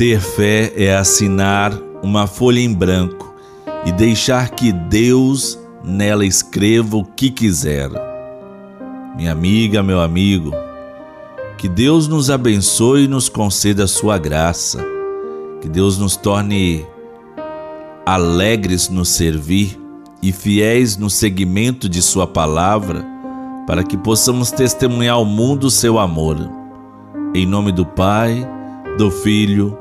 Ter fé é assinar uma folha em branco e deixar que Deus nela escreva o que quiser. Minha amiga, meu amigo, que Deus nos abençoe e nos conceda a sua graça, que Deus nos torne alegres no servir e fiéis no seguimento de Sua palavra, para que possamos testemunhar ao mundo o seu amor. Em nome do Pai, do Filho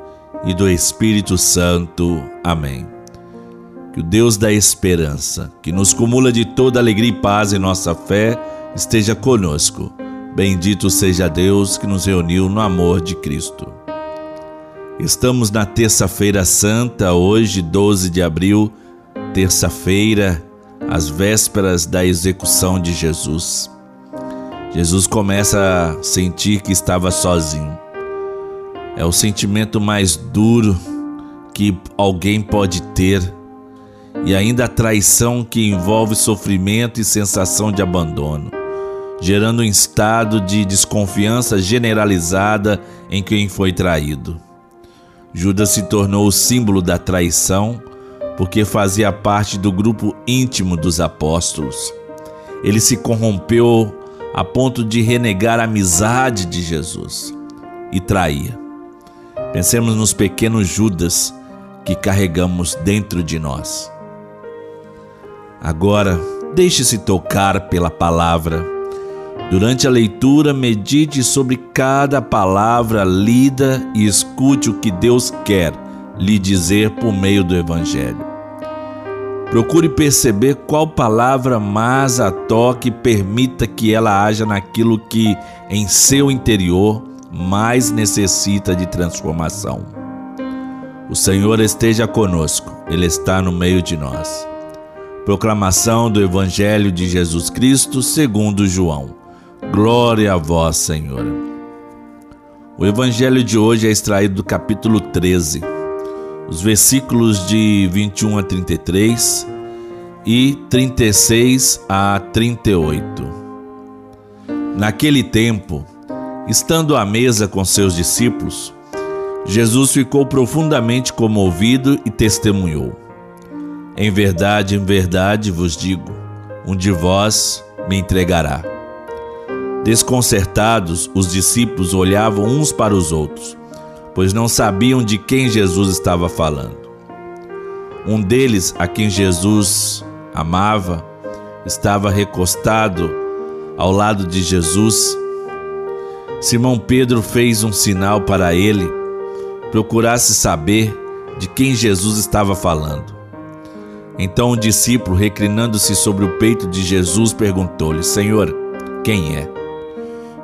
e do Espírito Santo. Amém. Que o Deus da esperança, que nos cumula de toda alegria e paz em nossa fé, esteja conosco. Bendito seja Deus que nos reuniu no amor de Cristo. Estamos na Terça-feira Santa, hoje, 12 de abril, terça-feira, às vésperas da execução de Jesus. Jesus começa a sentir que estava sozinho. É o sentimento mais duro que alguém pode ter, e ainda a traição que envolve sofrimento e sensação de abandono, gerando um estado de desconfiança generalizada em quem foi traído. Judas se tornou o símbolo da traição porque fazia parte do grupo íntimo dos apóstolos. Ele se corrompeu a ponto de renegar a amizade de Jesus e traía. Pensemos nos pequenos Judas que carregamos dentro de nós. Agora, deixe-se tocar pela palavra. Durante a leitura, medite sobre cada palavra lida e escute o que Deus quer lhe dizer por meio do Evangelho. Procure perceber qual palavra mais a toque e permita que ela haja naquilo que em seu interior mais necessita de transformação. O Senhor esteja conosco, Ele está no meio de nós. Proclamação do Evangelho de Jesus Cristo segundo João. Glória a vós, Senhor. O Evangelho de hoje é extraído do capítulo 13 os versículos de 21 a 33 e 36 a 38. Naquele tempo, estando à mesa com seus discípulos, Jesus ficou profundamente comovido e testemunhou: Em verdade, em verdade vos digo, um de vós me entregará. Desconcertados, os discípulos olhavam uns para os outros pois não sabiam de quem Jesus estava falando. Um deles, a quem Jesus amava, estava recostado ao lado de Jesus. Simão Pedro fez um sinal para ele, procurasse saber de quem Jesus estava falando. Então o discípulo, reclinando-se sobre o peito de Jesus, perguntou-lhe: Senhor, quem é?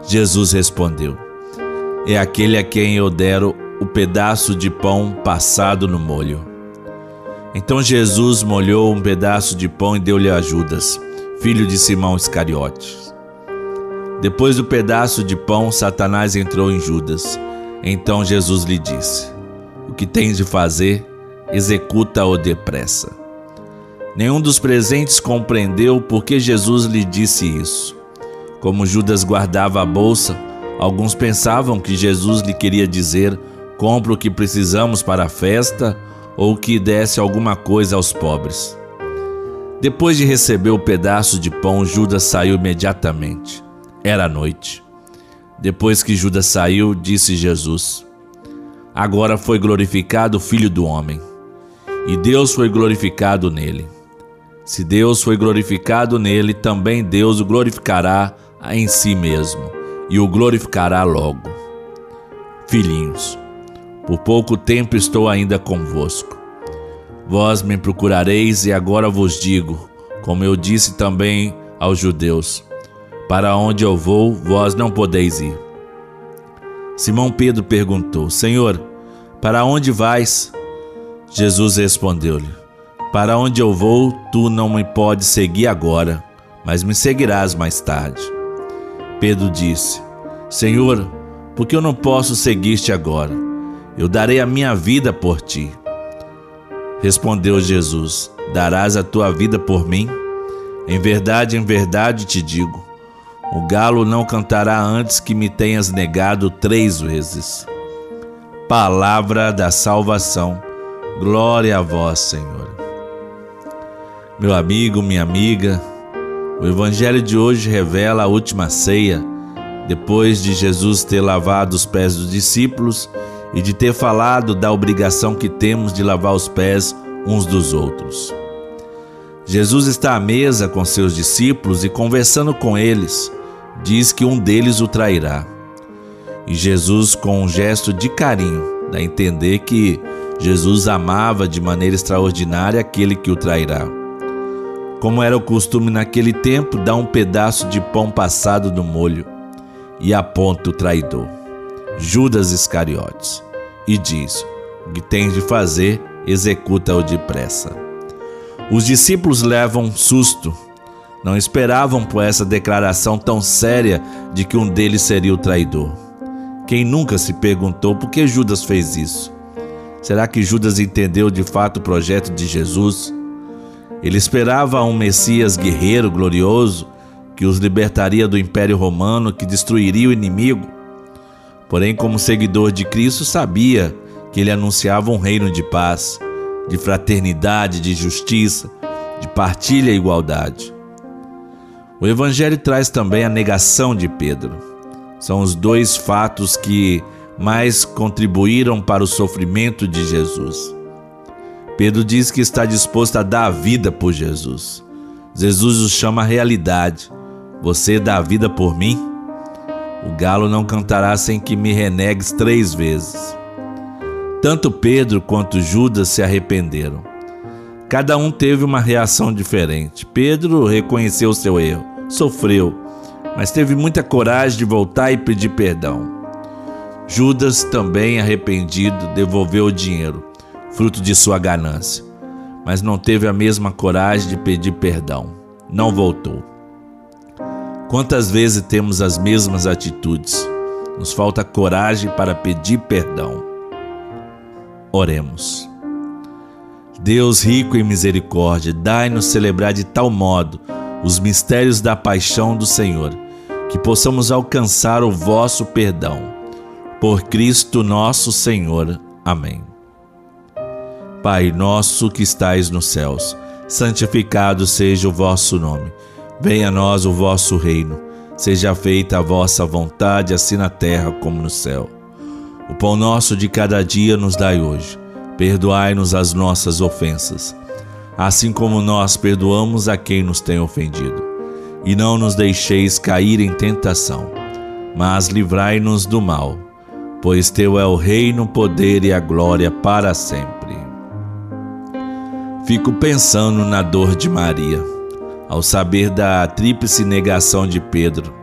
Jesus respondeu: é aquele a quem eu dero o pedaço de pão passado no molho. Então Jesus molhou um pedaço de pão e deu-lhe a Judas, filho de Simão Iscariotes. Depois do pedaço de pão, Satanás entrou em Judas. Então Jesus lhe disse: O que tens de fazer, executa-o depressa. Nenhum dos presentes compreendeu por que Jesus lhe disse isso. Como Judas guardava a bolsa, Alguns pensavam que Jesus lhe queria dizer: compre o que precisamos para a festa ou que desse alguma coisa aos pobres. Depois de receber o pedaço de pão, Judas saiu imediatamente. Era noite. Depois que Judas saiu, disse Jesus: Agora foi glorificado o Filho do Homem, e Deus foi glorificado nele. Se Deus foi glorificado nele, também Deus o glorificará em si mesmo e o glorificará logo. Filhinhos, por pouco tempo estou ainda convosco. Vós me procurareis e agora vos digo, como eu disse também aos judeus: Para onde eu vou, vós não podeis ir. Simão Pedro perguntou: Senhor, para onde vais? Jesus respondeu-lhe: Para onde eu vou, tu não me podes seguir agora, mas me seguirás mais tarde. Pedro disse: Senhor, porque eu não posso seguir-te agora? Eu darei a minha vida por ti. Respondeu Jesus: Darás a tua vida por mim? Em verdade, em verdade te digo: o galo não cantará antes que me tenhas negado três vezes. palavra da salvação. Glória a vós, Senhor. Meu amigo, minha amiga, o evangelho de hoje revela a última ceia, depois de Jesus ter lavado os pés dos discípulos e de ter falado da obrigação que temos de lavar os pés uns dos outros. Jesus está à mesa com seus discípulos e conversando com eles, diz que um deles o trairá. E Jesus, com um gesto de carinho, dá a entender que Jesus amava de maneira extraordinária aquele que o trairá. Como era o costume naquele tempo, dá um pedaço de pão passado no molho e aponta o traidor, Judas Iscariotes, e diz: O que tens de fazer, executa-o depressa. Os discípulos levam susto, não esperavam por essa declaração tão séria de que um deles seria o traidor. Quem nunca se perguntou por que Judas fez isso? Será que Judas entendeu de fato o projeto de Jesus? Ele esperava um Messias guerreiro, glorioso, que os libertaria do Império Romano, que destruiria o inimigo. Porém, como seguidor de Cristo, sabia que ele anunciava um reino de paz, de fraternidade, de justiça, de partilha e igualdade. O Evangelho traz também a negação de Pedro. São os dois fatos que mais contribuíram para o sofrimento de Jesus. Pedro diz que está disposto a dar a vida por Jesus. Jesus o chama realidade. Você dá a vida por mim? O galo não cantará sem que me renegues três vezes. Tanto Pedro quanto Judas se arrependeram. Cada um teve uma reação diferente. Pedro reconheceu seu erro, sofreu, mas teve muita coragem de voltar e pedir perdão. Judas, também arrependido, devolveu o dinheiro, fruto de sua ganância, mas não teve a mesma coragem de pedir perdão. Não voltou. Quantas vezes temos as mesmas atitudes? Nos falta coragem para pedir perdão. Oremos. Deus rico em misericórdia, dai-nos celebrar de tal modo os mistérios da paixão do Senhor que possamos alcançar o vosso perdão. Por Cristo nosso Senhor. Amém. Pai nosso que estais nos céus, santificado seja o vosso nome. Venha a nós o vosso reino. Seja feita a vossa vontade, assim na terra como no céu. O pão nosso de cada dia nos dai hoje. Perdoai-nos as nossas ofensas, assim como nós perdoamos a quem nos tem ofendido e não nos deixeis cair em tentação, mas livrai-nos do mal, pois teu é o reino, o poder e a glória para sempre. Fico pensando na dor de Maria, ao saber da tríplice negação de Pedro,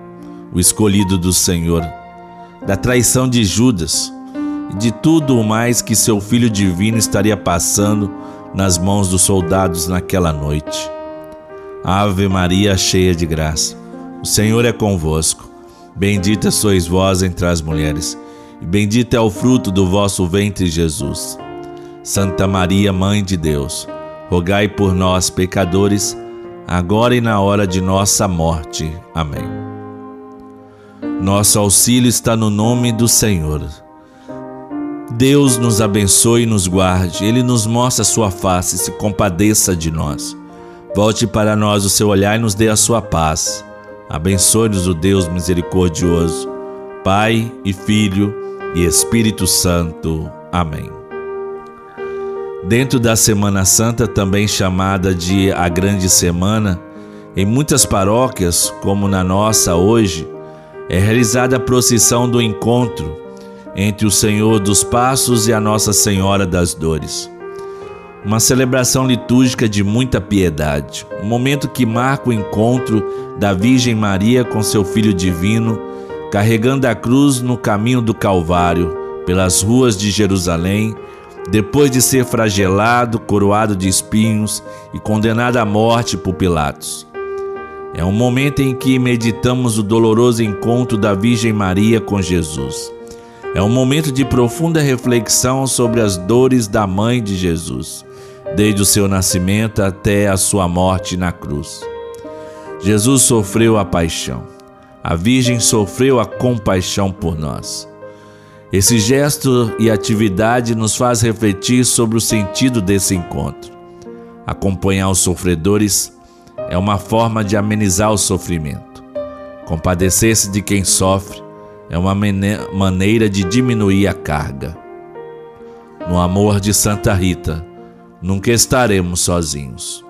o escolhido do Senhor, da traição de Judas e de tudo o mais que seu filho divino estaria passando nas mãos dos soldados naquela noite. Ave Maria, cheia de graça, o Senhor é convosco. Bendita sois vós entre as mulheres, e bendito é o fruto do vosso ventre, Jesus. Santa Maria, Mãe de Deus, rogai por nós, pecadores, agora e na hora de nossa morte. Amém. Nosso auxílio está no nome do Senhor. Deus nos abençoe e nos guarde, Ele nos mostra a sua face e se compadeça de nós. Volte para nós o seu olhar e nos dê a sua paz. Abençoe-nos o Deus misericordioso, Pai e Filho e Espírito Santo. Amém. Dentro da Semana Santa, também chamada de a Grande Semana, em muitas paróquias, como na nossa hoje, é realizada a procissão do encontro entre o Senhor dos Passos e a Nossa Senhora das Dores uma celebração litúrgica de muita piedade, um momento que marca o encontro da Virgem Maria com seu Filho Divino, carregando a cruz no caminho do Calvário, pelas ruas de Jerusalém, depois de ser flagelado, coroado de espinhos e condenado à morte por Pilatos. É um momento em que meditamos o doloroso encontro da Virgem Maria com Jesus. É um momento de profunda reflexão sobre as dores da mãe de Jesus desde o seu nascimento até a sua morte na cruz. Jesus sofreu a paixão. A Virgem sofreu a compaixão por nós. Esse gesto e atividade nos faz refletir sobre o sentido desse encontro. Acompanhar os sofredores é uma forma de amenizar o sofrimento. Compadecer-se de quem sofre é uma maneira de diminuir a carga. No amor de Santa Rita, nunca estaremos sozinhos.